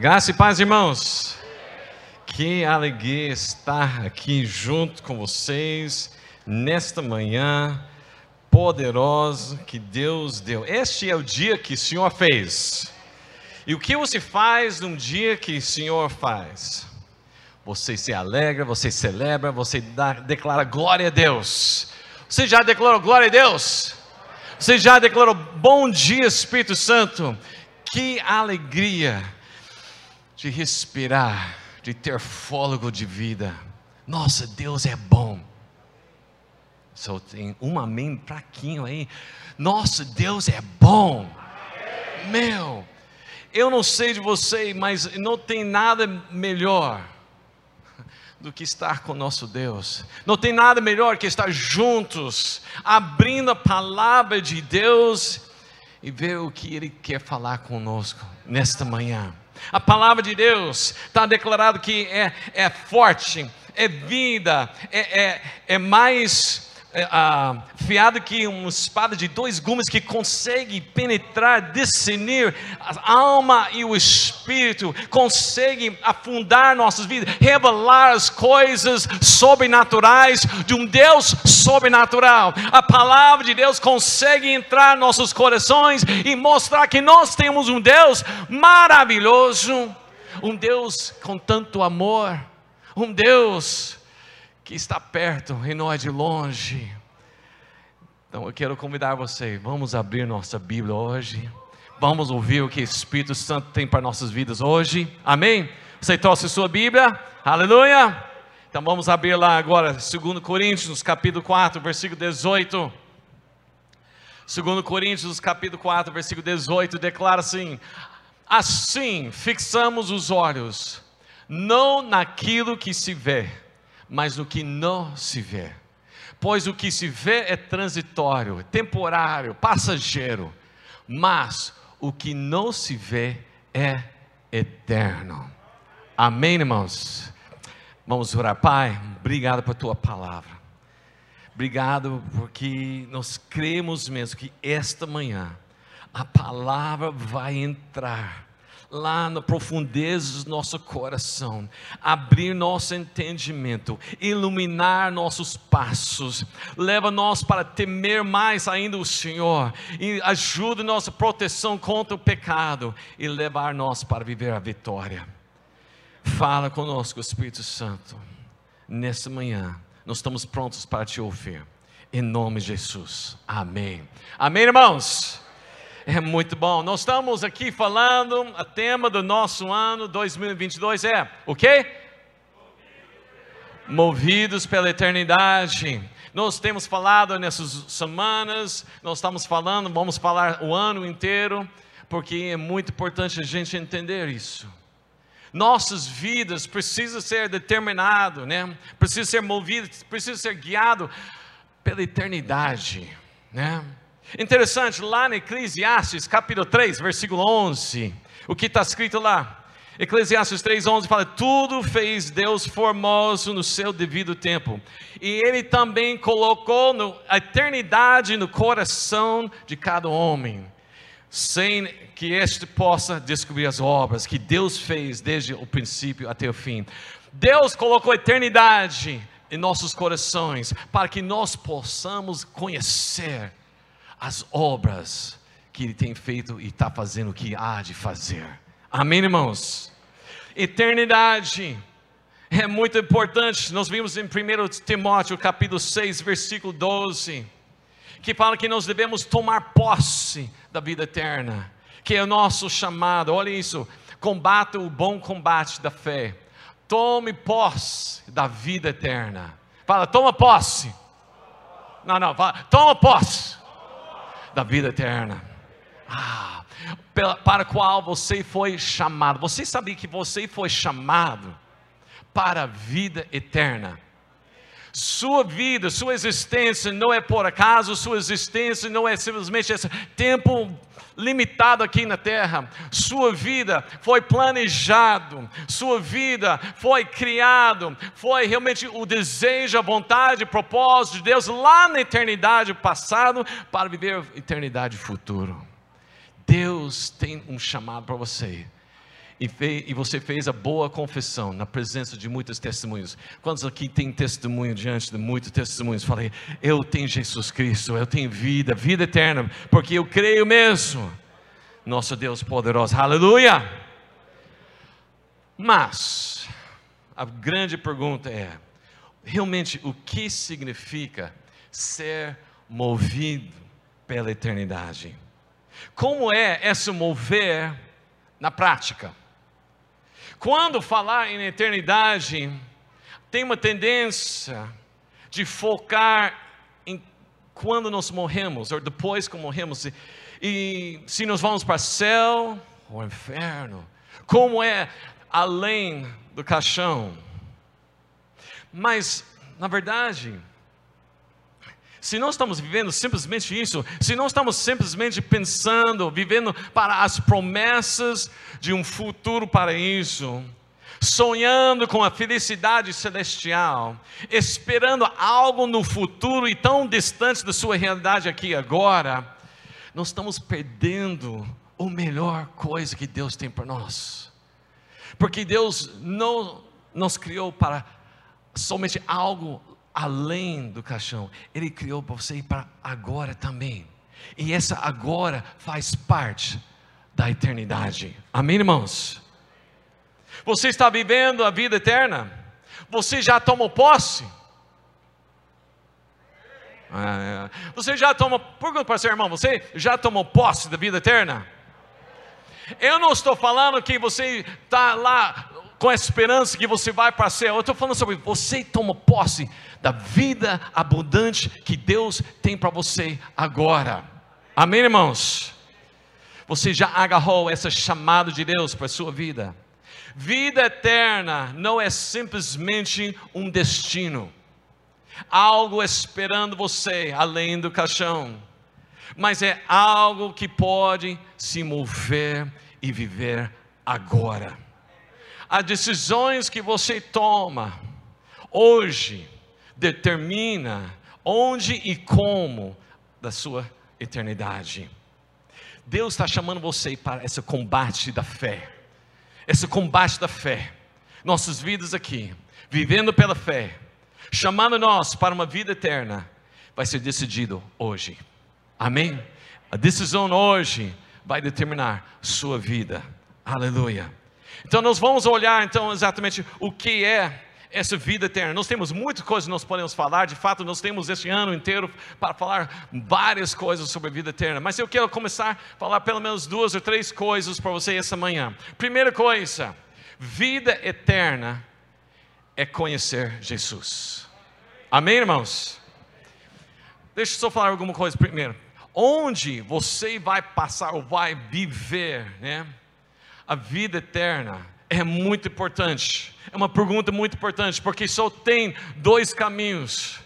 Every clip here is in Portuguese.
Graça e paz, irmãos. Que alegria estar aqui junto com vocês nesta manhã poderosa que Deus deu. Este é o dia que o Senhor fez. E o que você faz num dia que o Senhor faz? Você se alegra, você celebra, você dá, declara glória a Deus. Você já declarou glória a Deus? Você já declarou bom dia, Espírito Santo? Que alegria de respirar, de ter fôlego de vida. Nossa, Deus é bom. Só tem um amém fraquinho aí. Nossa, Deus é bom. Meu, eu não sei de você, mas não tem nada melhor do que estar com nosso Deus. Não tem nada melhor que estar juntos, abrindo a palavra de Deus e ver o que Ele quer falar conosco nesta manhã. A palavra de Deus está declarado que é, é forte, é vida, é, é, é mais ah, fiado que uma espada de dois gumes que consegue penetrar, discernir a alma e o espírito, consegue afundar nossas vidas, revelar as coisas sobrenaturais de um Deus sobrenatural. A palavra de Deus consegue entrar em nossos corações e mostrar que nós temos um Deus maravilhoso, um Deus com tanto amor, um Deus que está perto e não é de longe. Então eu quero convidar você, vamos abrir nossa Bíblia hoje. Vamos ouvir o que o Espírito Santo tem para nossas vidas hoje. Amém? Você trouxe sua Bíblia? Aleluia! Então vamos abrir lá agora, 2 Coríntios, capítulo 4, versículo 18. 2 Coríntios, capítulo 4, versículo 18, declara assim: Assim fixamos os olhos, não naquilo que se vê, mas no que não se vê. Pois o que se vê é transitório, temporário, passageiro, mas o que não se vê é eterno. Amém, irmãos? Vamos orar, Pai, obrigado por tua palavra. Obrigado porque nós cremos mesmo que esta manhã a palavra vai entrar lá na profundeza do nosso coração, abrir nosso entendimento, iluminar nossos passos, leva nós para temer mais ainda o Senhor, e ajuda nossa proteção contra o pecado e levar nós para viver a vitória. Fala conosco, Espírito Santo, nessa manhã, nós estamos prontos para te ouvir. Em nome de Jesus. Amém. Amém, irmãos. É muito bom. Nós estamos aqui falando, a tema do nosso ano 2022 é o quê? Movidos pela eternidade. Nós temos falado nessas semanas, nós estamos falando, vamos falar o ano inteiro, porque é muito importante a gente entender isso. Nossas vidas precisam ser determinado, né? Precisa ser movido, precisa ser guiado pela eternidade, né? Interessante, lá no Eclesiastes, capítulo 3, versículo 11, o que está escrito lá? Eclesiastes 3,11 fala: Tudo fez Deus formoso no seu devido tempo, e Ele também colocou no, a eternidade no coração de cada homem, sem que este possa descobrir as obras que Deus fez desde o princípio até o fim. Deus colocou a eternidade em nossos corações para que nós possamos conhecer as obras que Ele tem feito e está fazendo o que há de fazer. Amém, irmãos? Eternidade é muito importante. Nós vimos em 1 Timóteo, capítulo 6, versículo 12, que fala que nós devemos tomar posse da vida eterna, que é o nosso chamado. Olha isso: combata o bom combate da fé. Tome posse da vida eterna. Fala, toma posse. Não, não, fala, toma posse da vida eterna. Ah, para qual você foi chamado. Você sabia que você foi chamado para a vida eterna? Sua vida, sua existência não é por acaso, sua existência não é simplesmente esse tempo limitado aqui na terra. Sua vida foi planejado, sua vida foi criado, foi realmente o desejo, a vontade, o propósito de Deus lá na eternidade passado para viver a eternidade futuro. Deus tem um chamado para você. E, e, você fez a boa confissão na presença de muitos testemunhos. Quantos aqui tem testemunho diante de muitos testemunhos? Falei, eu tenho Jesus Cristo, eu tenho vida, vida eterna, porque eu creio mesmo. Nosso Deus poderoso, aleluia! Mas, a grande pergunta é: realmente o que significa ser movido pela eternidade? Como é esse mover na prática? Quando falar em eternidade, tem uma tendência de focar em quando nós morremos, ou depois que morremos, e, e se nós vamos para céu ou inferno, como é além do caixão. Mas, na verdade, se nós estamos vivendo simplesmente isso, se nós estamos simplesmente pensando, vivendo para as promessas de um futuro paraíso, sonhando com a felicidade celestial, esperando algo no futuro e tão distante da sua realidade aqui agora, nós estamos perdendo a melhor coisa que Deus tem para nós. Porque Deus não nos criou para somente algo além do caixão. Ele criou para você e para agora também. E essa agora faz parte da eternidade. Amém, irmãos? Você está vivendo a vida eterna? Você já tomou posse? Ah, é. Você já tomou, pergunta para seu irmão, você já tomou posse da vida eterna? Eu não estou falando que você está lá com a esperança que você vai para o céu. Eu estou falando sobre você toma posse da vida abundante que Deus tem para você agora. Amém, irmãos? Você já agarrou essa chamada de Deus para a sua vida? Vida eterna não é simplesmente um destino, algo esperando você além do caixão, mas é algo que pode se mover e viver agora as decisões que você toma hoje determina onde e como da sua eternidade. Deus está chamando você para esse combate da fé, esse combate da fé. Nossas vidas aqui, vivendo pela fé, chamando nós para uma vida eterna, vai ser decidido hoje. Amém? A decisão hoje vai determinar sua vida. Aleluia. Então nós vamos olhar então exatamente o que é essa vida eterna. Nós temos muitas coisas que nós podemos falar, de fato nós temos este ano inteiro para falar várias coisas sobre a vida eterna, mas eu quero começar a falar pelo menos duas ou três coisas para você essa manhã. Primeira coisa, vida eterna é conhecer Jesus. Amém, irmãos? Deixa eu só falar alguma coisa primeiro. Onde você vai passar ou vai viver, né? a vida eterna é muito importante. É uma pergunta muito importante, porque só tem dois caminhos: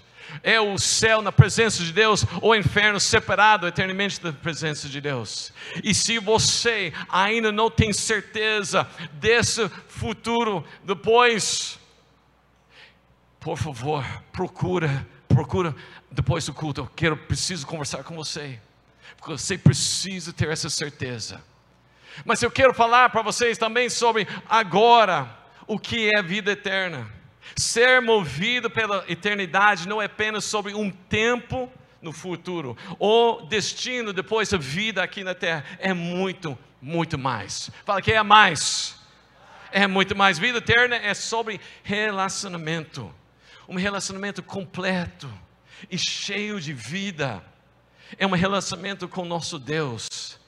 é o céu na presença de Deus, ou o inferno separado eternamente da presença de Deus. E se você ainda não tem certeza desse futuro depois, por favor, procura, procura depois do culto. Eu quero, preciso conversar com você, porque você precisa ter essa certeza. Mas eu quero falar para vocês também sobre agora o que é vida eterna. Ser movido pela eternidade não é apenas sobre um tempo no futuro, o destino depois da vida aqui na terra é muito, muito mais. Fala que é mais. É muito mais. Vida eterna é sobre relacionamento. Um relacionamento completo e cheio de vida. É um relacionamento com nosso Deus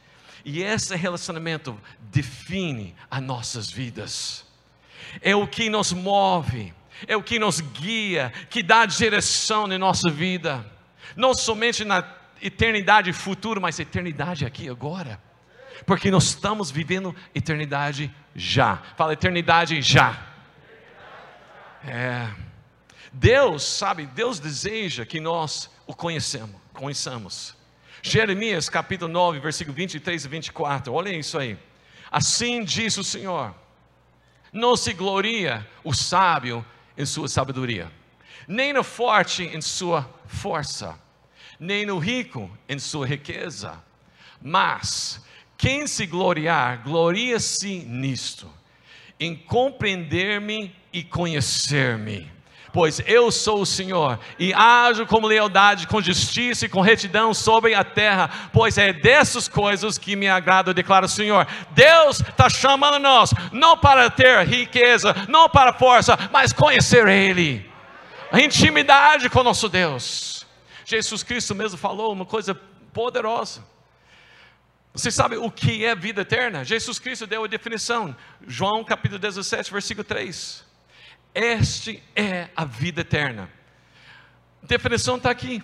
e esse relacionamento define as nossas vidas. É o que nos move, é o que nos guia, que dá direção na nossa vida. Não somente na eternidade futura, mas eternidade aqui agora. Porque nós estamos vivendo eternidade já. Fala eternidade já. É. Deus, sabe, Deus deseja que nós o conhecemos, conheçamos. Jeremias capítulo 9, versículo 23 e 24. Olhem isso aí. Assim diz o Senhor: Não se gloria o sábio em sua sabedoria, nem no forte em sua força, nem no rico em sua riqueza, mas Quem se gloriar, gloria-se nisto, em compreender-me e conhecer-me. Pois eu sou o Senhor, e ajo com lealdade, com justiça e com retidão sobre a terra, pois é dessas coisas que me agrada, declara o Senhor. Deus está chamando nós, não para ter riqueza, não para força, mas conhecer Ele, a intimidade com nosso Deus. Jesus Cristo mesmo falou uma coisa poderosa. Você sabe o que é vida eterna? Jesus Cristo deu a definição. João capítulo 17, versículo 3. Este é a vida eterna. A definição está aqui.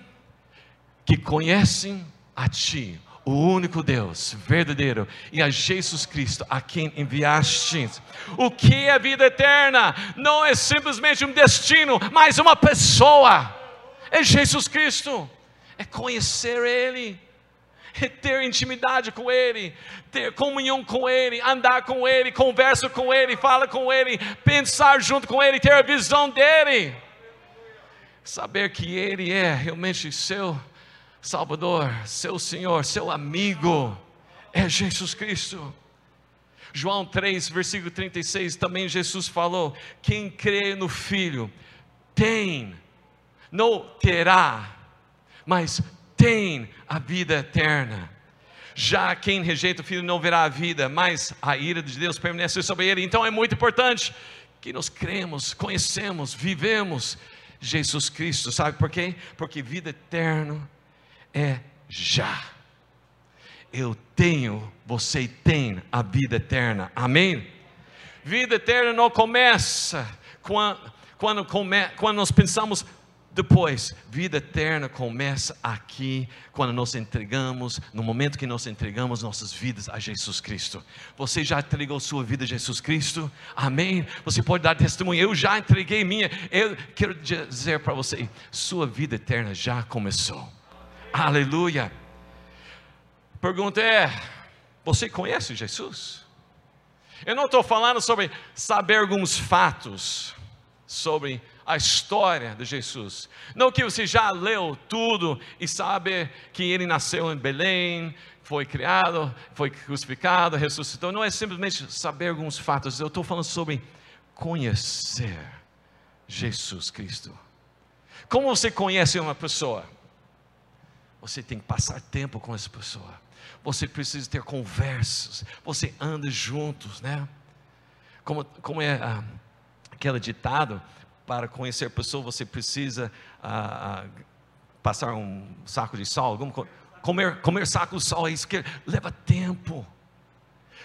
Que conhecem a Ti, o único Deus verdadeiro, e a Jesus Cristo, a quem enviaste. O que é a vida eterna? Não é simplesmente um destino, mas uma pessoa. É Jesus Cristo. É conhecer Ele ter intimidade com Ele, ter comunhão com Ele, andar com Ele, conversa com Ele, fala com Ele, pensar junto com Ele, ter a visão dEle, saber que Ele é realmente seu Salvador, seu Senhor, seu amigo, é Jesus Cristo. João 3, versículo 36, também Jesus falou: quem crê no Filho tem, não terá, mas tem a vida eterna. Já quem rejeita o filho não verá a vida, mas a ira de Deus permanece sobre ele. Então é muito importante que nós cremos, conhecemos, vivemos Jesus Cristo. Sabe por quê? Porque vida eterna é já. Eu tenho, você tem a vida eterna. Amém? Vida eterna não começa quando, quando, quando nós pensamos depois, vida eterna começa aqui, quando nós entregamos, no momento que nós entregamos nossas vidas a Jesus Cristo. Você já entregou sua vida a Jesus Cristo? Amém? Você pode dar testemunho, eu já entreguei minha. Eu quero dizer para você: sua vida eterna já começou. Aleluia. Pergunta é: você conhece Jesus? Eu não estou falando sobre saber alguns fatos sobre a história de Jesus. Não que você já leu tudo e sabe que ele nasceu em Belém, foi criado, foi crucificado, ressuscitou. Não é simplesmente saber alguns fatos. Eu estou falando sobre conhecer Jesus Cristo. Como você conhece uma pessoa? Você tem que passar tempo com essa pessoa. Você precisa ter conversas. Você anda juntos, né? Como, como é ah, aquele ditado? Para conhecer a pessoa, você precisa ah, ah, passar um saco de sal, comer, comer saco de sal, isso que leva tempo.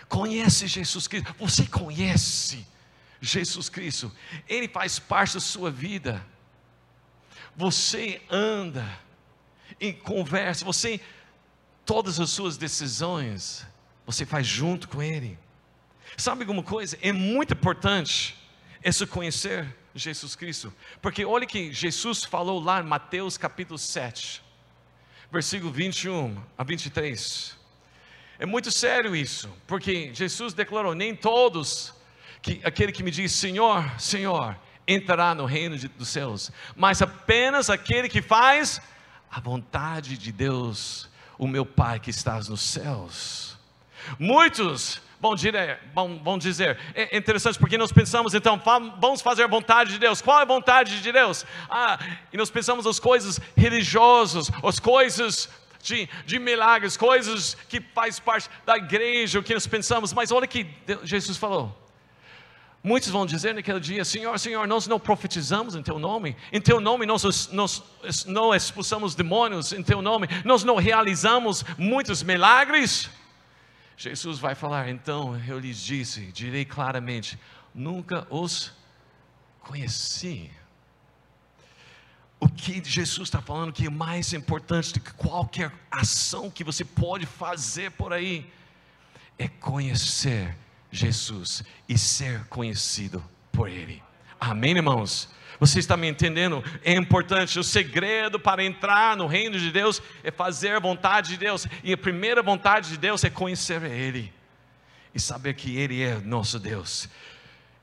Conhece Jesus Cristo, você conhece Jesus Cristo, Ele faz parte da sua vida. Você anda em conversa, você, todas as suas decisões, você faz junto com Ele. Sabe alguma coisa? É muito importante esse conhecer Jesus Cristo. Porque olha que Jesus falou lá em Mateus capítulo 7, versículo 21 a 23. É muito sério isso, porque Jesus declarou: nem todos, que, aquele que me diz Senhor, Senhor, entrará no reino de, dos céus, mas apenas aquele que faz a vontade de Deus, o meu Pai que estás nos céus. Muitos vão dizer, vão, dizer, é interessante porque nós pensamos então, vamos fazer a vontade de Deus, qual é a vontade de Deus? Ah, e nós pensamos as coisas religiosas, as coisas de, de milagres, coisas que faz parte da igreja, o que nós pensamos, mas olha que Jesus falou, Muitos vão dizer naquele dia: Senhor, Senhor, nós não profetizamos em Teu nome, em Teu nome nós, nós não expulsamos demônios, em Teu nome nós não realizamos muitos milagres. Jesus vai falar: então eu lhes disse, direi claramente: nunca os conheci. O que Jesus está falando que é mais importante do que qualquer ação que você pode fazer por aí é conhecer Jesus e ser conhecido por Ele. Amém, irmãos? Você está me entendendo? É importante. O segredo para entrar no reino de Deus é fazer a vontade de Deus. E a primeira vontade de Deus é conhecer Ele e saber que Ele é nosso Deus.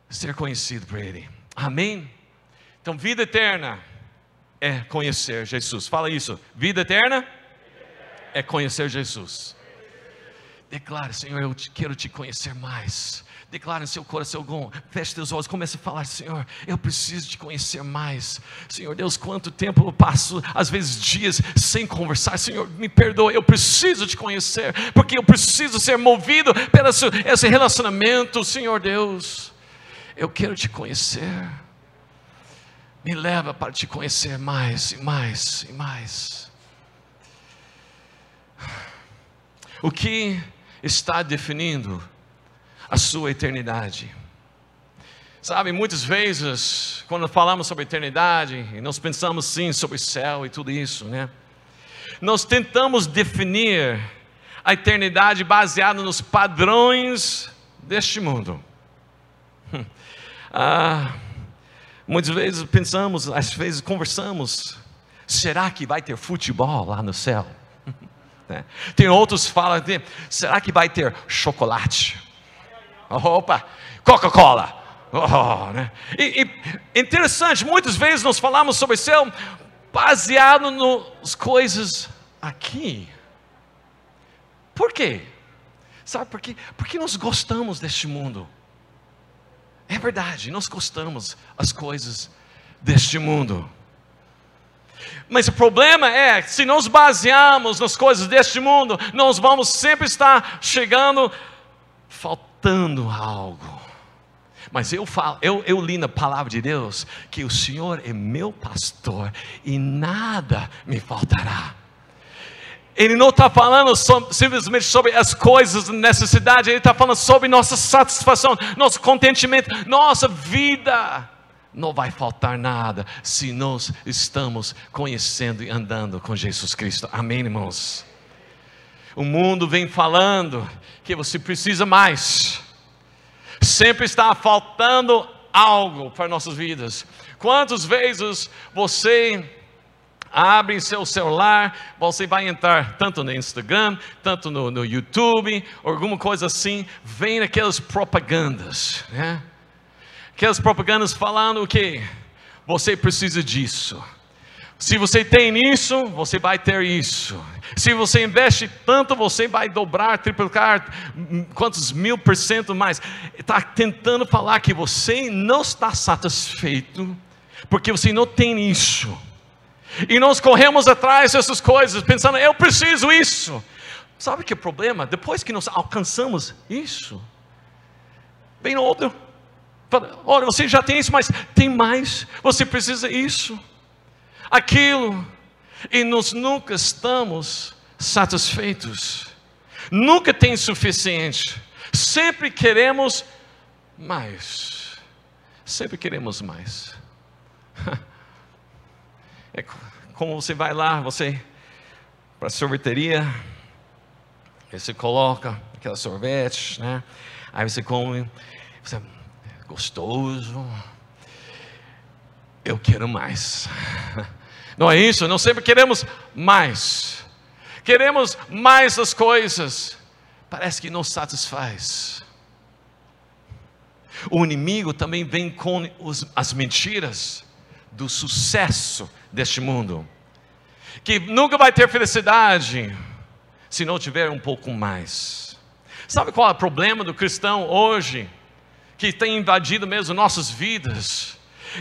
Ser conhecido por Ele. Amém? Então, vida eterna é conhecer Jesus. Fala isso. Vida eterna é conhecer Jesus. Declare, Senhor, eu te, quero te conhecer mais. Declare em seu coração, feche teus olhos, comece a falar, Senhor, eu preciso te conhecer mais. Senhor Deus, quanto tempo eu passo, às vezes dias, sem conversar. Senhor, me perdoa, eu preciso te conhecer, porque eu preciso ser movido pelo esse relacionamento, Senhor Deus. Eu quero te conhecer. Me leva para te conhecer mais e mais e mais. O que está definindo a sua eternidade? Sabe, muitas vezes, quando falamos sobre eternidade, nós pensamos sim sobre o céu e tudo isso, né? Nós tentamos definir a eternidade baseada nos padrões deste mundo. Ah, muitas vezes pensamos, às vezes conversamos, será que vai ter futebol lá no céu? Né? Tem outros que falam, será que vai ter chocolate? Opa, Coca-Cola. Oh, né? e, e, interessante, muitas vezes nós falamos sobre céu baseado nas coisas aqui. Por quê? Sabe por quê? Porque nós gostamos deste mundo. É verdade, nós gostamos as coisas deste mundo. Mas o problema é se nós basearmos nas coisas deste mundo, nós vamos sempre estar chegando, faltando algo. Mas eu falo, eu, eu li na palavra de Deus que o Senhor é meu pastor e nada me faltará. Ele não está falando simplesmente sobre as coisas, necessidade, ele está falando sobre nossa satisfação, nosso contentamento, nossa vida não vai faltar nada se nós estamos conhecendo e andando com Jesus Cristo. Amém, irmãos? O mundo vem falando que você precisa mais, sempre está faltando algo para nossas vidas. Quantas vezes você abre seu celular, você vai entrar tanto no Instagram, tanto no, no YouTube, alguma coisa assim, vem aquelas propagandas, né? aquelas propagandas falando o que? Você precisa disso. Se você tem isso, você vai ter isso. Se você investe tanto, você vai dobrar, triplicar, quantos mil por cento mais. Está tentando falar que você não está satisfeito, porque você não tem isso. E nós corremos atrás dessas coisas, pensando, eu preciso isso. Sabe que é o problema? Depois que nós alcançamos isso, vem outro olha, você já tem isso, mas tem mais, você precisa isso, aquilo, e nós nunca estamos satisfeitos, nunca tem suficiente, sempre queremos mais, sempre queremos mais. É como você vai lá, você para a sorveteria, você coloca aquela sorvete, né? Aí você come, você gostoso. Eu quero mais. Não é isso? Não sempre queremos mais. Queremos mais das coisas. Parece que não satisfaz. O inimigo também vem com os, as mentiras do sucesso deste mundo. Que nunca vai ter felicidade se não tiver um pouco mais. Sabe qual é o problema do cristão hoje? que tem invadido mesmo nossas vidas,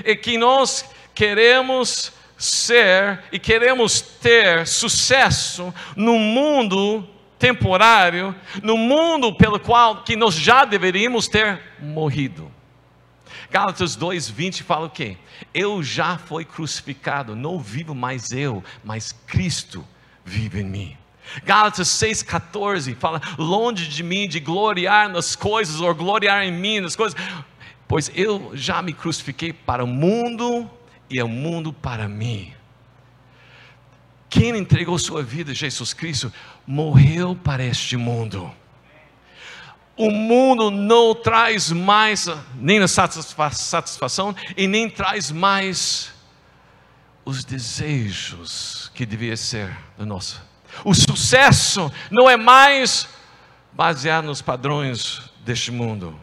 e que nós queremos ser e queremos ter sucesso no mundo temporário, no mundo pelo qual que nós já deveríamos ter morrido. Gálatas 2:20 fala o quê? Eu já fui crucificado, não vivo mais eu, mas Cristo vive em mim. Gálatas 6,14 fala: longe de mim de gloriar nas coisas, ou gloriar em mim nas coisas, pois eu já me crucifiquei para o mundo e o mundo para mim. Quem entregou sua vida, Jesus Cristo, morreu para este mundo. O mundo não traz mais nem a satisfação e nem traz mais os desejos que devia ser do nosso o sucesso não é mais baseado nos padrões deste mundo.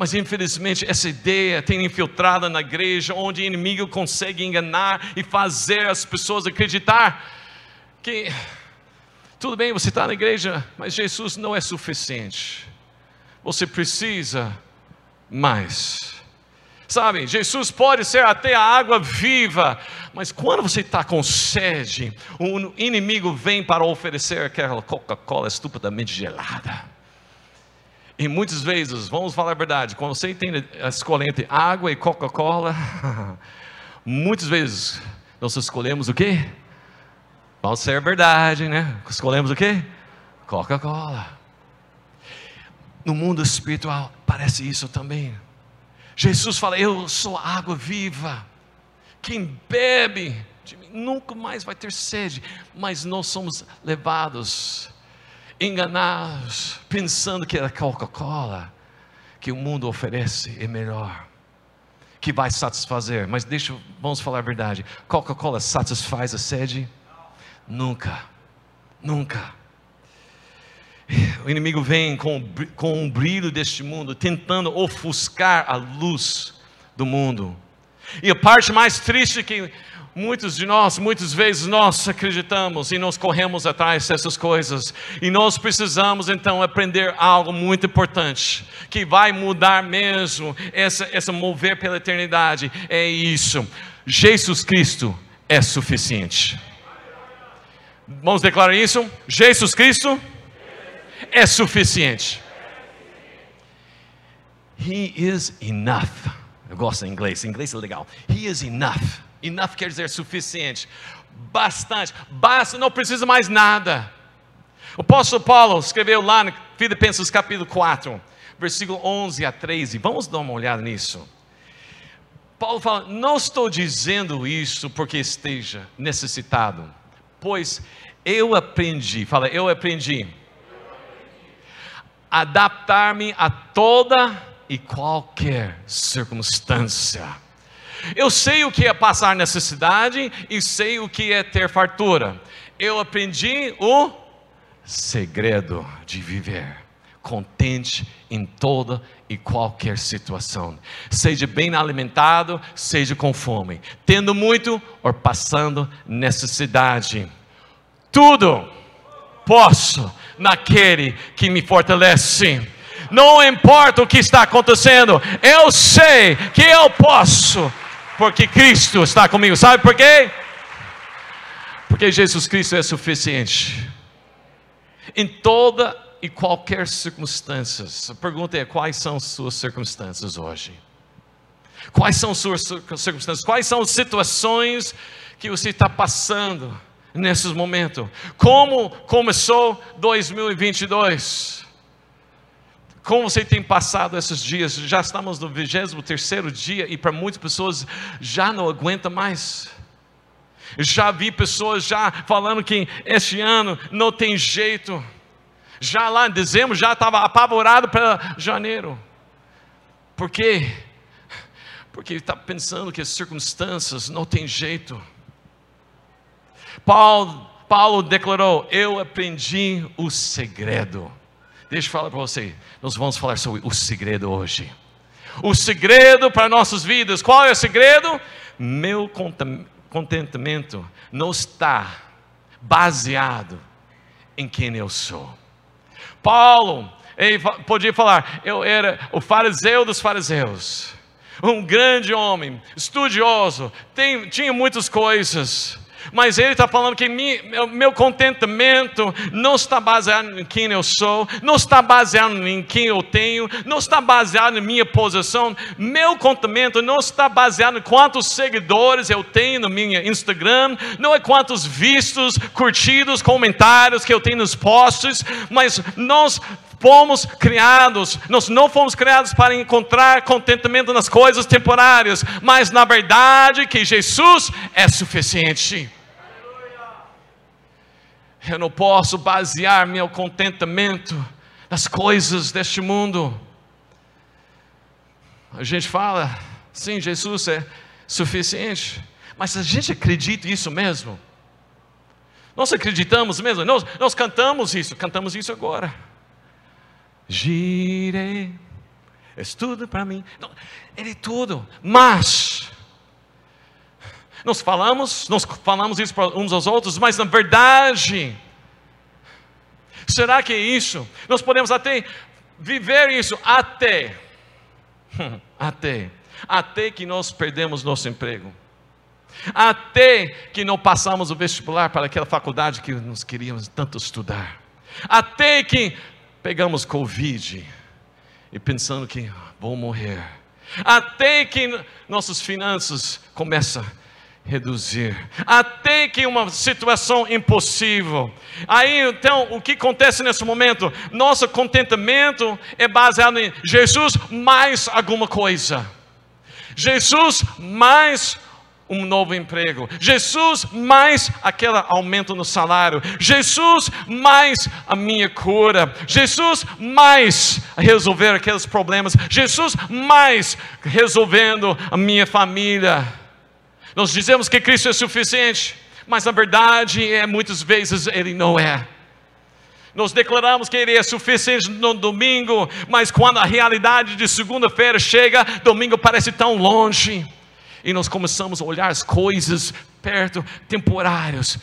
Mas infelizmente essa ideia tem infiltrada na igreja, onde o inimigo consegue enganar e fazer as pessoas acreditar que Tudo bem, você está na igreja, mas Jesus não é suficiente. Você precisa mais. Sabe, Jesus pode ser até a água viva, mas quando você está com sede, o inimigo vem para oferecer aquela Coca-Cola estupidamente gelada. E muitas vezes, vamos falar a verdade, quando você tem a escolha entre água e Coca-Cola, muitas vezes nós escolhemos o quê? Pode ser verdade, né? Escolhemos o quê? Coca-Cola. No mundo espiritual parece isso também. Jesus fala: Eu sou a água viva. Quem bebe de mim nunca mais vai ter sede. Mas nós somos levados, enganados, pensando que a Coca-Cola que o mundo oferece é melhor, que vai satisfazer. Mas deixa, vamos falar a verdade: Coca-Cola satisfaz a sede? Nunca, nunca. O inimigo vem com, com o brilho deste mundo, tentando ofuscar a luz do mundo. E a parte mais triste que muitos de nós, muitas vezes nós acreditamos e nós corremos atrás dessas coisas. E nós precisamos então aprender algo muito importante, que vai mudar mesmo essa, essa mover pela eternidade. É isso. Jesus Cristo é suficiente. Vamos declarar isso? Jesus Cristo é suficiente. He is enough. Eu gosto em inglês, inglês é legal. He is enough. Enough quer dizer suficiente. Bastante. Basta, não precisa mais nada. O apóstolo Paulo escreveu lá no Filipenses capítulo 4, versículo 11 a 13. Vamos dar uma olhada nisso. Paulo fala: Não estou dizendo isso porque esteja necessitado, pois eu aprendi, fala, eu aprendi adaptar-me a toda e qualquer circunstância. Eu sei o que é passar necessidade e sei o que é ter fartura. Eu aprendi o segredo de viver contente em toda e qualquer situação. Seja bem alimentado, seja com fome, tendo muito ou passando necessidade. Tudo posso naquele que me fortalece. Não importa o que está acontecendo, eu sei que eu posso, porque Cristo está comigo. Sabe por quê? Porque Jesus Cristo é suficiente. Em toda e qualquer circunstância. A pergunta é: quais são suas circunstâncias hoje? Quais são suas circunstâncias? Quais são as situações que você está passando? nesses momentos. Como começou 2022? Como você tem passado esses dias? Já estamos no 23 dia e para muitas pessoas já não aguenta mais. Já vi pessoas já falando que este ano não tem jeito. Já lá em dezembro já estava apavorado para janeiro. Por quê? Porque está pensando que as circunstâncias não tem jeito. Paulo, Paulo declarou: Eu aprendi o segredo. Deixa eu falar para você, nós vamos falar sobre o segredo hoje. O segredo para nossas vidas, qual é o segredo? Meu contentamento não está baseado em quem eu sou. Paulo, ele podia falar, eu era o fariseu dos fariseus, um grande homem, estudioso, tem, tinha muitas coisas, mas ele está falando que meu contentamento não está baseado em quem eu sou, não está baseado em quem eu tenho, não está baseado em minha posição. Meu contentamento não está baseado em quantos seguidores eu tenho no meu Instagram, não é quantos vistos, curtidos, comentários que eu tenho nos posts, mas nós fomos criados, nós não fomos criados para encontrar contentamento nas coisas temporárias, mas na verdade que Jesus é suficiente. Eu não posso basear meu contentamento nas coisas deste mundo. A gente fala, sim, Jesus é suficiente, mas a gente acredita isso mesmo? Nós acreditamos mesmo? Nós, nós cantamos isso, cantamos isso agora. Girei, é tudo para mim. Não, ele é tudo, mas nós falamos, nós falamos isso para uns aos outros, mas na verdade Será que é isso? Nós podemos até viver isso até, até, até que nós perdemos nosso emprego. Até que não passamos o vestibular para aquela faculdade que nós queríamos tanto estudar. Até que pegamos Covid e pensando que vou morrer. Até que nossas finanças começam reduzir, até que uma situação impossível. Aí então, o que acontece nesse momento? Nosso contentamento é baseado em Jesus mais alguma coisa. Jesus mais um novo emprego. Jesus mais aquele aumento no salário. Jesus mais a minha cura. Jesus mais resolver aqueles problemas. Jesus mais resolvendo a minha família. Nós dizemos que Cristo é suficiente, mas na verdade é muitas vezes ele não é. Nós declaramos que Ele é suficiente no domingo, mas quando a realidade de segunda-feira chega, domingo parece tão longe e nós começamos a olhar as coisas perto, temporários,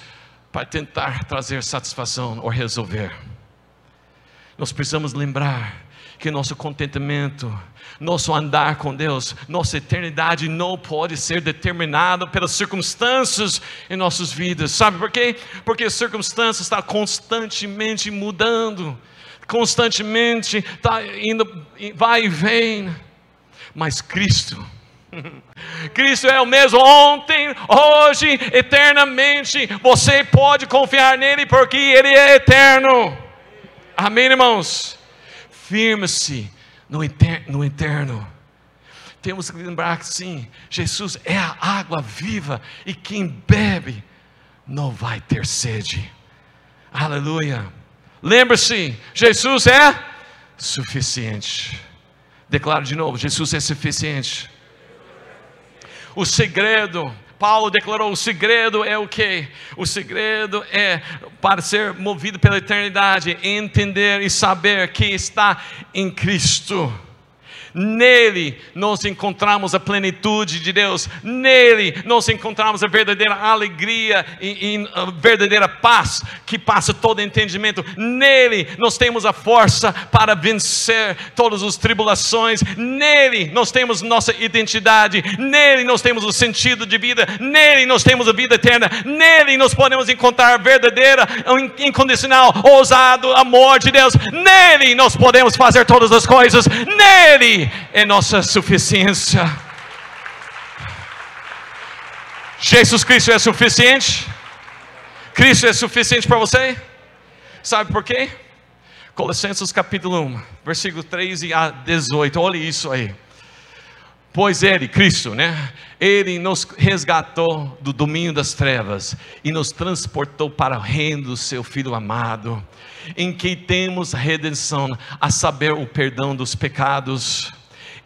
para tentar trazer satisfação ou resolver. Nós precisamos lembrar que nosso contentamento, nosso andar com Deus, nossa eternidade não pode ser determinada pelas circunstâncias em nossas vidas. Sabe por quê? Porque as circunstâncias estão constantemente mudando, constantemente está indo, vai e vem. Mas Cristo, Cristo é o mesmo ontem, hoje, eternamente. Você pode confiar nele porque ele é eterno. Amém, irmãos? Firme-se no, no eterno. Temos que lembrar que sim, Jesus é a água viva e quem bebe não vai ter sede. Aleluia. Lembre-se, Jesus é suficiente. Declaro de novo: Jesus é suficiente. O segredo, Paulo declarou: o segredo é o que? O segredo é para ser movido pela eternidade, entender e saber que está em Cristo. Nele nós encontramos a plenitude de Deus, nele nós encontramos a verdadeira alegria e, e, a verdadeira paz que passa todo entendimento. Nele nós temos a força para vencer todas as tribulações. Nele nós temos nossa identidade. Nele nós temos o sentido de vida. Nele nós temos a vida eterna. Nele nós podemos encontrar a verdadeira, incondicional, ousado amor de Deus. Nele nós podemos fazer todas as coisas. Nele é nossa suficiência. Jesus Cristo é suficiente? Cristo é suficiente para você? Sabe por quê? Colossenses capítulo 1, versículo 13 a 18. Olha isso aí. Pois Ele, Cristo, né? Ele nos resgatou do domínio das trevas e nos transportou para o reino do Seu Filho amado, em que temos redenção, a saber, o perdão dos pecados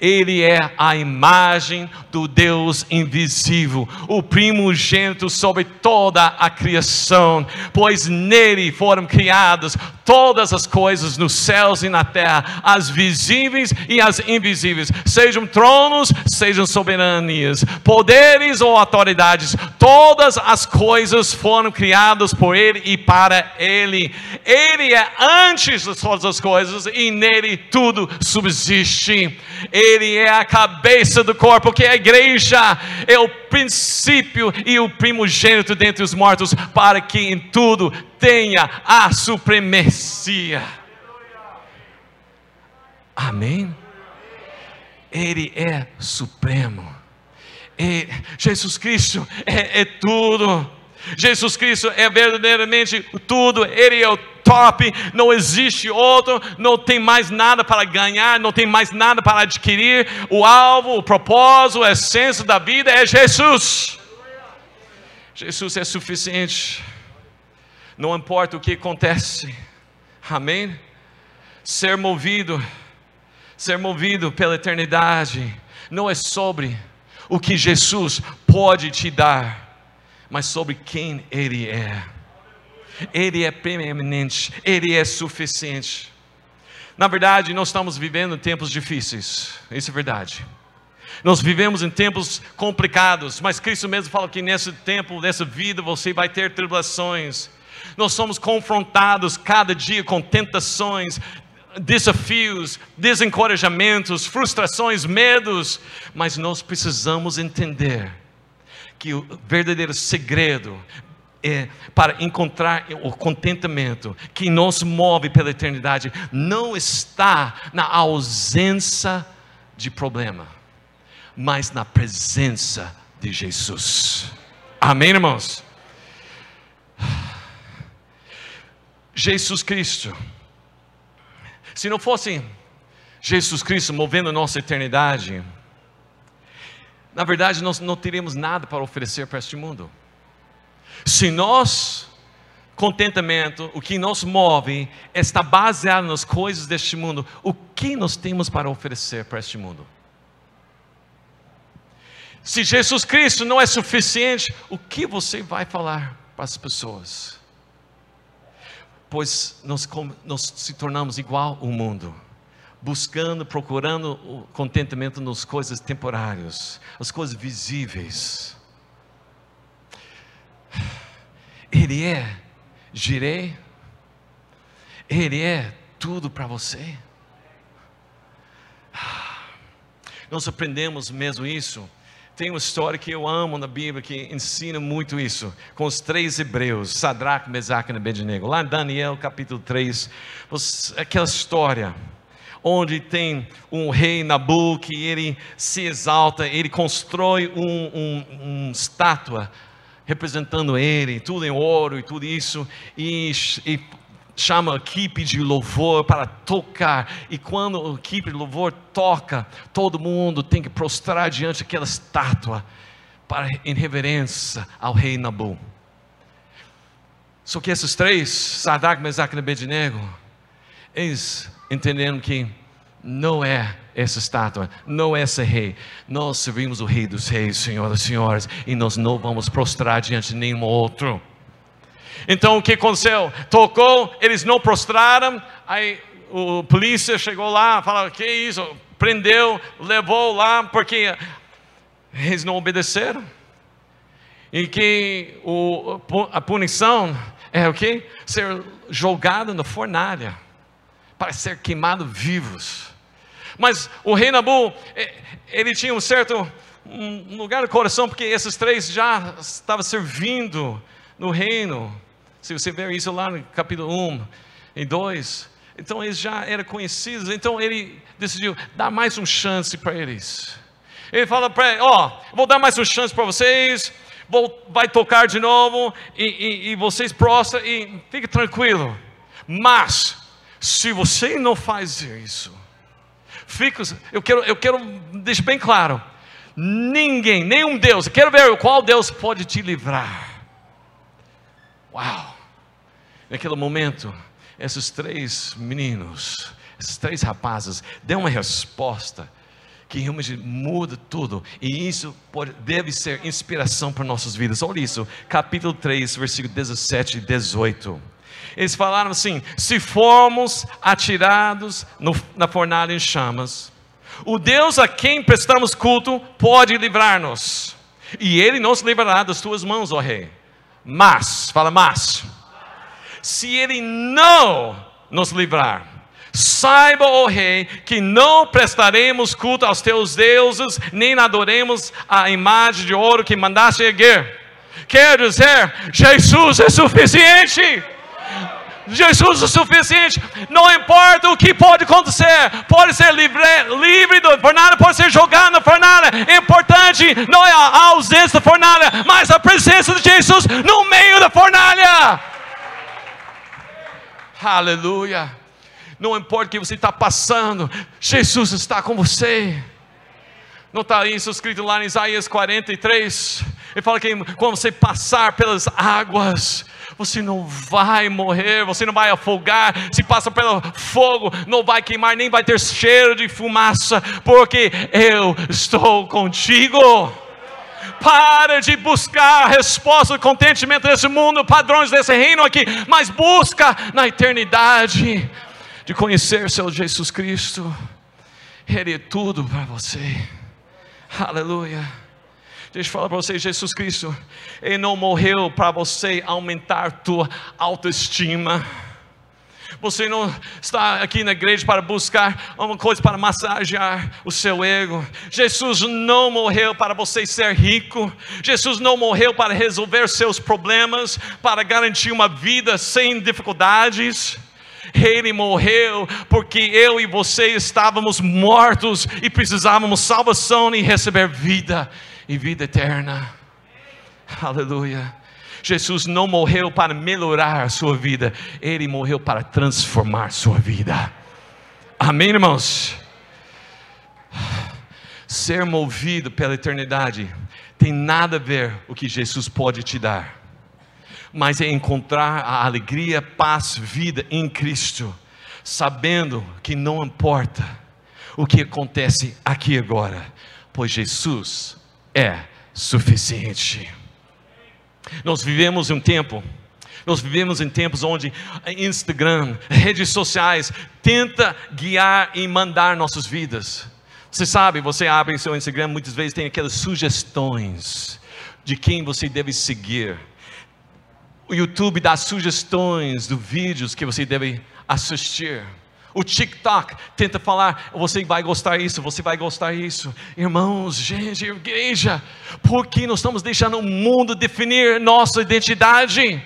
ele é a imagem do Deus invisível, o primogênito sobre toda a criação, pois nele foram criadas todas as coisas nos céus e na terra, as visíveis e as invisíveis, sejam tronos, sejam soberanias, poderes ou autoridades, todas as coisas foram criadas por ele e para ele. Ele é antes de todas as coisas e nele tudo subsiste. Ele ele é a cabeça do corpo, que é a igreja, é o princípio e o primogênito dentre os mortos, para que em tudo tenha a supremacia. Amém? Ele é supremo. Ele, Jesus Cristo é, é tudo. Jesus Cristo é verdadeiramente tudo, Ele é o top, não existe outro, não tem mais nada para ganhar, não tem mais nada para adquirir. O alvo, o propósito, a essência da vida é Jesus. Jesus é suficiente, não importa o que acontece, amém? Ser movido, ser movido pela eternidade, não é sobre o que Jesus pode te dar mas sobre quem Ele é. Ele é preeminente, Ele é suficiente. Na verdade, nós estamos vivendo tempos difíceis, isso é verdade. Nós vivemos em tempos complicados, mas Cristo mesmo fala que nesse tempo, nessa vida, você vai ter tribulações. Nós somos confrontados cada dia com tentações, desafios, desencorajamentos, frustrações, medos, mas nós precisamos entender que o verdadeiro segredo é, para encontrar o contentamento que nos move pela eternidade não está na ausência de problema, mas na presença de Jesus. Amém, irmãos? Jesus Cristo. Se não fosse Jesus Cristo movendo a nossa eternidade, na verdade nós não teríamos nada para oferecer para este mundo. Se nós, contentamento, o que nos move, está baseado nas coisas deste mundo, o que nós temos para oferecer para este mundo? Se Jesus Cristo não é suficiente, o que você vai falar para as pessoas? Pois nós, nós se tornamos igual ao mundo, buscando, procurando o contentamento nas coisas temporárias, as coisas visíveis. Ele é girei, Ele é tudo para você. Nós aprendemos mesmo isso tem uma história que eu amo na Bíblia que ensina muito isso, com os três hebreus, Sadraque, Mesaque e Abednego. Lá em Daniel capítulo 3, aquela história onde tem um rei Nabu que ele se exalta, ele constrói uma um, um estátua representando ele, tudo em ouro e tudo isso, e, e chama a equipe de louvor para tocar, e quando a equipe de louvor toca, todo mundo tem que prostrar diante daquela estátua, para em reverência ao rei Nabu. Só que esses três, Sadak, Mesaque e Abednego, eles entendendo que não é essa estátua, não esse rei. Nós servimos o rei dos reis, senhoras e senhores, e nós não vamos prostrar diante de nenhum outro. Então o que aconteceu? Tocou, eles não prostraram, aí o polícia chegou lá, falou: que isso? Prendeu, levou lá, porque eles não obedeceram. E que o, a punição é o que? Ser jogado na fornalha, para ser queimado vivos. Mas o rei Nabu, ele tinha um certo um lugar no coração, porque esses três já estavam servindo no reino. Se você ver isso lá no capítulo 1 e 2, então eles já eram conhecidos, então ele decidiu dar mais uma chance para eles. Ele fala para ele, ó, oh, vou dar mais uma chance para vocês, vou, vai tocar de novo, e, e, e vocês prostram, e fique tranquilo. Mas, se você não faz isso, fica, eu quero, eu quero deixar bem claro, ninguém, nenhum Deus, eu quero ver qual Deus pode te livrar. Uau! Naquele momento, esses três meninos, esses três rapazes, dão uma resposta que realmente muda tudo, e isso pode, deve ser inspiração para nossas vidas. Olha isso, capítulo 3, versículo 17 e 18. Eles falaram assim: se formos atirados no, na fornalha em chamas, o Deus a quem prestamos culto pode livrar-nos, e Ele nos livrará das tuas mãos, ó Rei. Mas, fala mas, se ele não nos livrar, Saiba, ó oh rei, que não prestaremos culto aos teus deuses, nem adoremos a imagem de ouro que mandaste erguer. Quer dizer, Jesus é suficiente. Jesus é suficiente, não importa o que pode acontecer, pode ser livre, livre do fornalha, pode ser jogado na fornalha. Importante não é a ausência da fornalha, mas a presença de Jesus no meio da fornalha. Aleluia. Não importa o que você está passando, Jesus está com você. Não está isso escrito lá em Isaías 43? Ele fala que quando você passar pelas águas, você não vai morrer, você não vai afogar, se passa pelo fogo, não vai queimar, nem vai ter cheiro de fumaça, porque eu estou contigo. Para de buscar resposta, contentimento desse mundo, padrões desse reino aqui, mas busca na eternidade de conhecer seu Jesus Cristo. Ele é tudo para você. Aleluia. Deixa eu falar para você, Jesus Cristo, Ele não morreu para você aumentar tua autoestima. Você não está aqui na igreja para buscar uma coisa para massagear o seu ego. Jesus não morreu para você ser rico. Jesus não morreu para resolver seus problemas, para garantir uma vida sem dificuldades. Ele morreu porque eu e você estávamos mortos e precisávamos salvação e receber vida e vida eterna. Aleluia. Jesus não morreu para melhorar a sua vida, ele morreu para transformar a sua vida. Amém, irmãos? Ser movido pela eternidade tem nada a ver o que Jesus pode te dar, mas é encontrar a alegria, paz, vida em Cristo, sabendo que não importa o que acontece aqui agora, pois Jesus é suficiente. Nós vivemos um tempo, nós vivemos em tempos onde Instagram, redes sociais, tenta guiar e mandar nossas vidas. Você sabe, você abre seu Instagram, muitas vezes tem aquelas sugestões de quem você deve seguir. O YouTube dá sugestões de vídeos que você deve assistir. O TikTok tenta falar, você vai gostar isso, você vai gostar isso. Irmãos, gente, igreja, por que nós estamos deixando o mundo definir nossa identidade?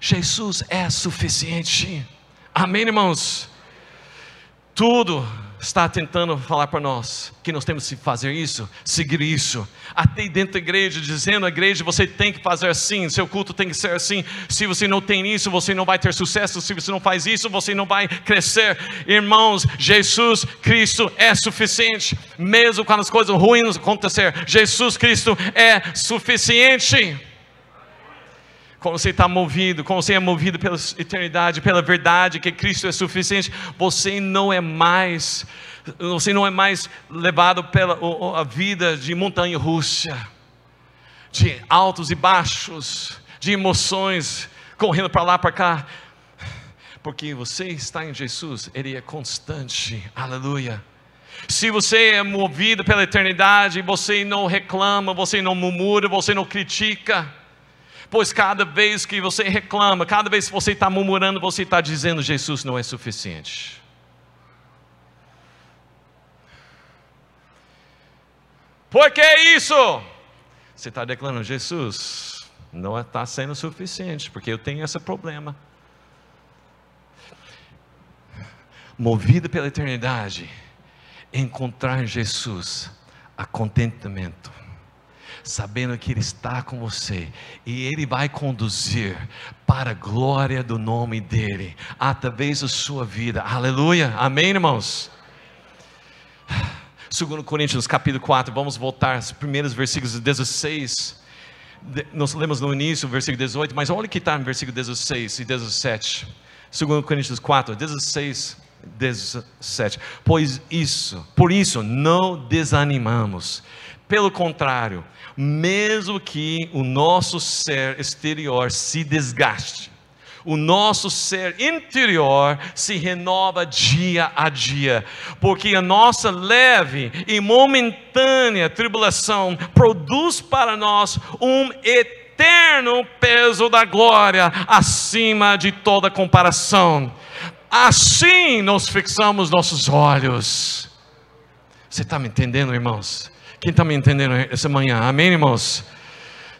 Jesus é suficiente. Amém, irmãos? Tudo está tentando falar para nós que nós temos que fazer isso, seguir isso, até dentro da igreja, dizendo à igreja: você tem que fazer assim, seu culto tem que ser assim. Se você não tem isso, você não vai ter sucesso. Se você não faz isso, você não vai crescer. Irmãos, Jesus Cristo é suficiente, mesmo quando as coisas ruins acontecer. Jesus Cristo é suficiente. Quando você está movido, quando você é movido pela eternidade, pela verdade que Cristo é suficiente, você não é mais, você não é mais levado pela a vida de montanha russa, de altos e baixos, de emoções correndo para lá para cá, porque você está em Jesus, Ele é constante, aleluia. Se você é movido pela eternidade, você não reclama, você não murmura, você não critica, pois cada vez que você reclama, cada vez que você está murmurando, você está dizendo: Jesus não é suficiente. Por que isso? Você está declarando: Jesus não está sendo suficiente, porque eu tenho esse problema. Movido pela eternidade, encontrar em Jesus a contentamento sabendo que Ele está com você e Ele vai conduzir para a glória do nome dEle, através da sua vida. Aleluia, amém, irmãos? 2 Coríntios capítulo 4, vamos voltar aos primeiros versículos 16. Nós lemos no início o versículo 18, mas olha o que está no versículo 16 e 17. 2 Coríntios 4, 16 17. Pois isso, por isso não desanimamos. Pelo contrário, mesmo que o nosso ser exterior se desgaste, o nosso ser interior se renova dia a dia, porque a nossa leve e momentânea tribulação produz para nós um eterno peso da glória acima de toda comparação. Assim nós fixamos nossos olhos. Você está me entendendo, irmãos? Quem está me entendendo essa manhã? Amém, irmãos?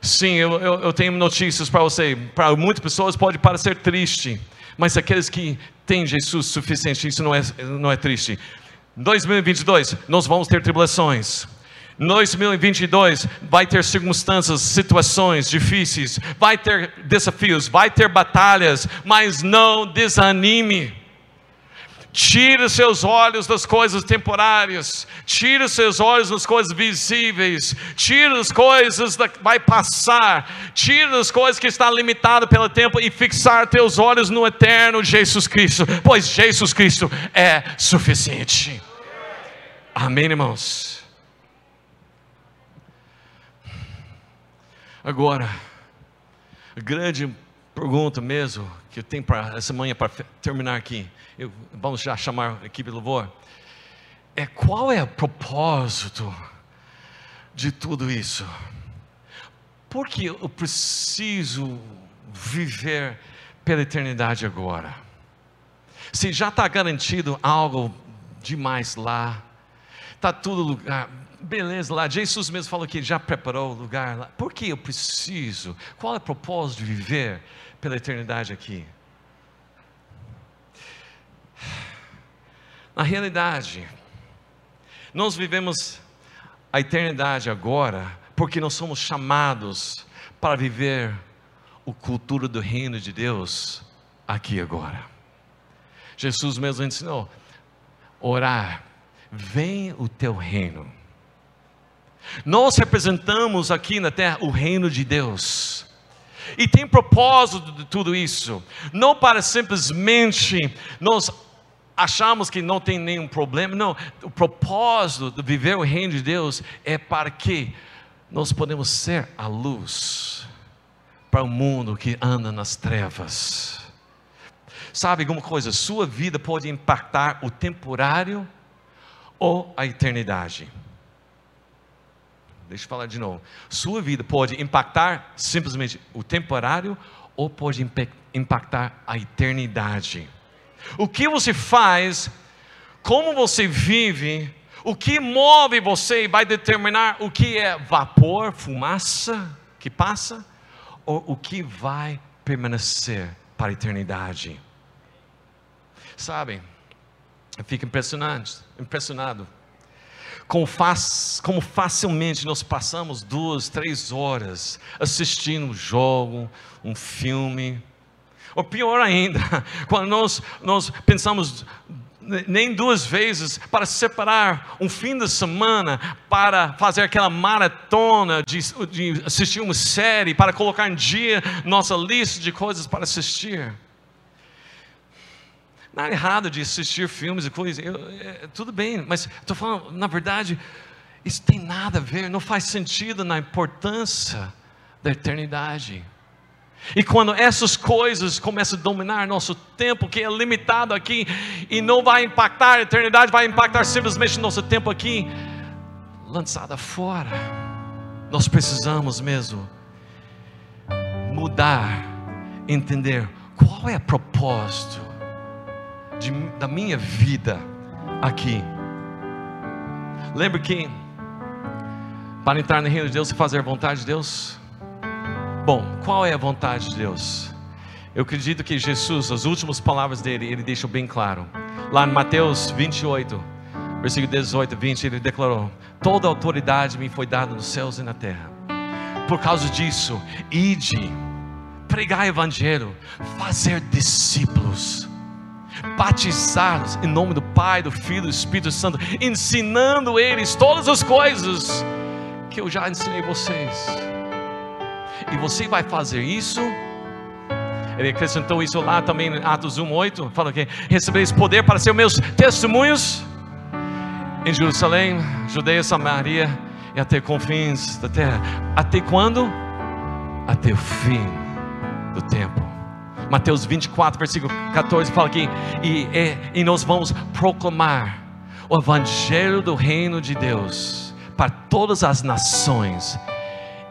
Sim, eu, eu, eu tenho notícias para você. Para muitas pessoas pode parecer triste, mas aqueles que têm Jesus suficiente, isso não é, não é triste. 2022, nós vamos ter tribulações. 2022 vai ter circunstâncias, situações difíceis, vai ter desafios, vai ter batalhas, mas não desanime. Tire os seus olhos das coisas temporárias, tire os seus olhos das coisas visíveis, tire as coisas que vai passar, tire as coisas que estão limitadas pelo tempo e fixar teus olhos no eterno Jesus Cristo, pois Jesus Cristo é suficiente. Amém, irmãos? Agora, grande pergunta mesmo que eu tenho para essa manhã para terminar aqui. Eu, vamos já chamar a equipe de louvor. É qual é o propósito de tudo isso? por que eu preciso viver pela eternidade agora? Se já está garantido algo demais lá, está tudo lugar, beleza lá. Jesus mesmo falou que já preparou o lugar lá. Por que eu preciso? Qual é o propósito de viver pela eternidade aqui? Na realidade, nós vivemos a eternidade agora porque nós somos chamados para viver o cultura do reino de Deus aqui agora. Jesus mesmo ensinou orar, vem o teu reino. Nós representamos aqui na terra o reino de Deus. E tem propósito de tudo isso, não para simplesmente nós achamos que não tem nenhum problema, não. O propósito de viver o reino de Deus é para que nós podemos ser a luz para o mundo que anda nas trevas. Sabe alguma coisa? Sua vida pode impactar o temporário ou a eternidade. Deixa eu falar de novo. Sua vida pode impactar simplesmente o temporário ou pode impactar a eternidade. O que você faz, como você vive, o que move você vai determinar o que é vapor, fumaça que passa, ou o que vai permanecer para a eternidade. Sabem, eu fico impressionado, impressionado como, faz, como facilmente nós passamos duas, três horas assistindo um jogo, um filme, ou pior ainda, quando nós, nós pensamos nem duas vezes para separar um fim de semana para fazer aquela maratona de, de assistir uma série, para colocar em dia nossa lista de coisas para assistir. Nada errado de assistir filmes e coisas, eu, é, tudo bem, mas estou falando, na verdade, isso tem nada a ver, não faz sentido na importância da eternidade. E quando essas coisas começam a dominar nosso tempo, que é limitado aqui, e não vai impactar a eternidade, vai impactar simplesmente nosso tempo aqui, lançada fora, nós precisamos mesmo mudar, entender qual é o propósito de, da minha vida aqui. Lembre que para entrar no reino de Deus e fazer a vontade de Deus, Bom, qual é a vontade de Deus? Eu acredito que Jesus, as últimas palavras dele, ele deixou bem claro. Lá em Mateus 28, versículo 18 20, ele declarou: Toda autoridade me foi dada nos céus e na terra. Por causa disso, ide, pregar evangelho, fazer discípulos, batizá-los em nome do Pai, do Filho e do Espírito Santo, ensinando eles todas as coisas que eu já ensinei vocês e você vai fazer isso. Ele acrescentou isso lá também em Atos 1:8, fala que recebereis poder para ser meus testemunhos em Jerusalém, Judeia, Samaria e até confins da terra. Até quando? Até o fim do tempo. Mateus 24, versículo 14 fala aqui: e, e, e nós vamos proclamar o evangelho do reino de Deus para todas as nações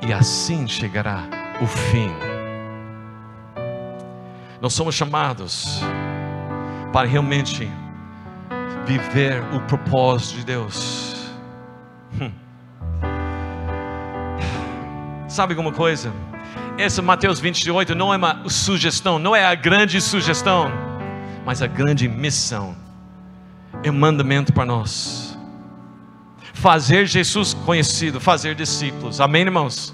e assim chegará o fim. Nós somos chamados para realmente viver o propósito de Deus. Hum. Sabe alguma coisa? Esse Mateus 28 não é uma sugestão, não é a grande sugestão, mas a grande missão. É um mandamento para nós fazer Jesus conhecido, fazer discípulos. Amém, irmãos?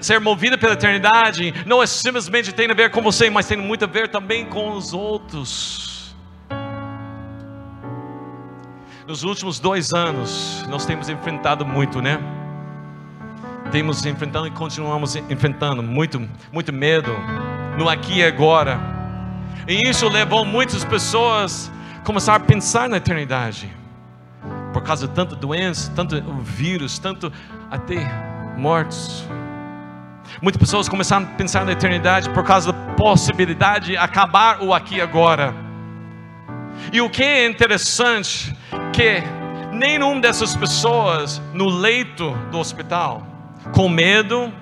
ser movido pela eternidade não é simplesmente tem a ver com você, mas tem muito a ver também com os outros. Nos últimos dois anos, nós temos enfrentado muito, né? Temos enfrentado e continuamos enfrentando muito, muito medo no aqui e agora. E isso levou muitas pessoas a começar a pensar na eternidade por causa de tanta doença, tanto vírus, tanto até mortos. Muitas pessoas começaram a pensar na eternidade por causa da possibilidade de acabar o aqui e agora. E o que é interessante que nenhuma dessas pessoas no leito do hospital, com medo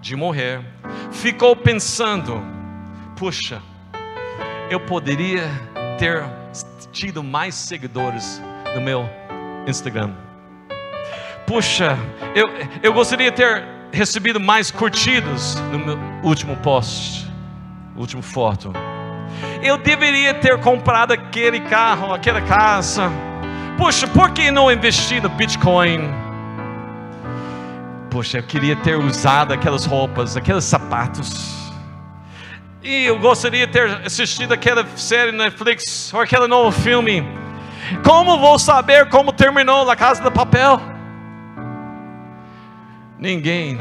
de morrer, ficou pensando: puxa, eu poderia ter tido mais seguidores no meu Instagram. Puxa, eu, eu gostaria de ter recebido mais curtidas no meu último post, último foto. Eu deveria ter comprado aquele carro, aquela casa. Puxa, por que não investir no Bitcoin? Puxa, eu queria ter usado aquelas roupas, aqueles sapatos. E eu gostaria de ter assistido aquela série Netflix ou aquele novo filme. Como vou saber como terminou La Casa de Papel? Ninguém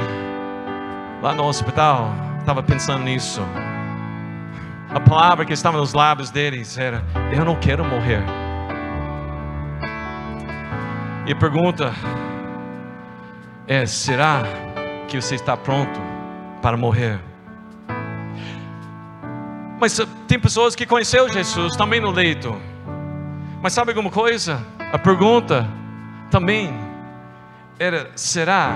lá no hospital estava pensando nisso. A palavra que estava nos lábios deles era: Eu não quero morrer. E a pergunta é: será que você está pronto para morrer? Mas tem pessoas que conheceram Jesus também no leito. Mas sabe alguma coisa? A pergunta também era: será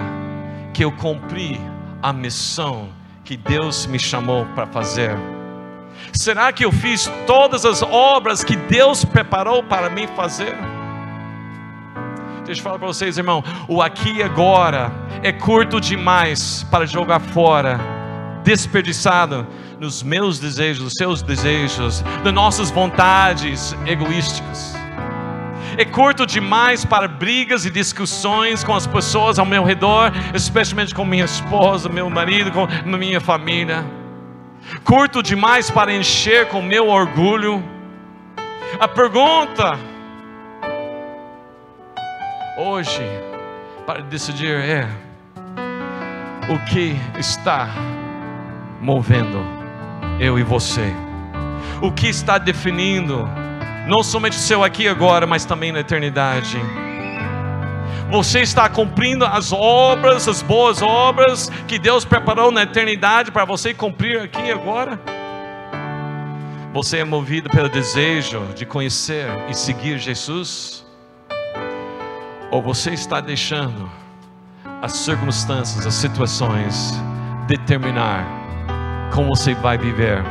que eu cumpri a missão que Deus me chamou para fazer? Será que eu fiz todas as obras que Deus preparou para mim fazer? Deixa eu falar para vocês, irmão. O aqui e agora é curto demais para jogar fora, desperdiçado nos meus desejos, nos seus desejos, nas nossas vontades egoísticas. É curto demais para brigas e discussões com as pessoas ao meu redor, especialmente com minha esposa, meu marido, com minha família. Curto demais para encher com meu orgulho. A pergunta hoje para decidir é: o que está movendo eu e você? O que está definindo não somente seu aqui e agora, mas também na eternidade? Você está cumprindo as obras, as boas obras que Deus preparou na eternidade para você cumprir aqui e agora? Você é movido pelo desejo de conhecer e seguir Jesus? Ou você está deixando as circunstâncias, as situações determinar como você vai viver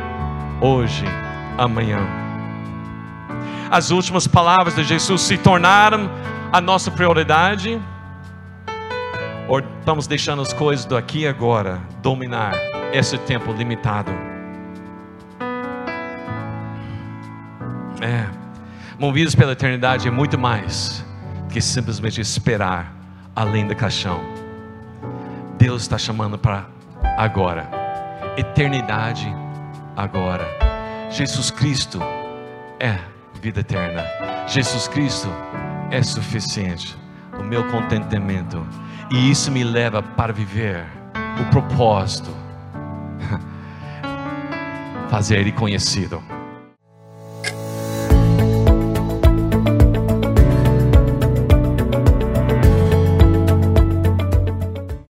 hoje, amanhã? As últimas palavras de Jesus se tornaram a nossa prioridade? Ou estamos deixando as coisas do aqui e agora dominar esse tempo limitado? É, movidos pela eternidade é muito mais que simplesmente esperar além da caixão. Deus está chamando para agora, eternidade agora. Jesus Cristo é vida eterna. Jesus Cristo é suficiente. O meu contentamento. E isso me leva para viver o propósito. Fazer Ele conhecido.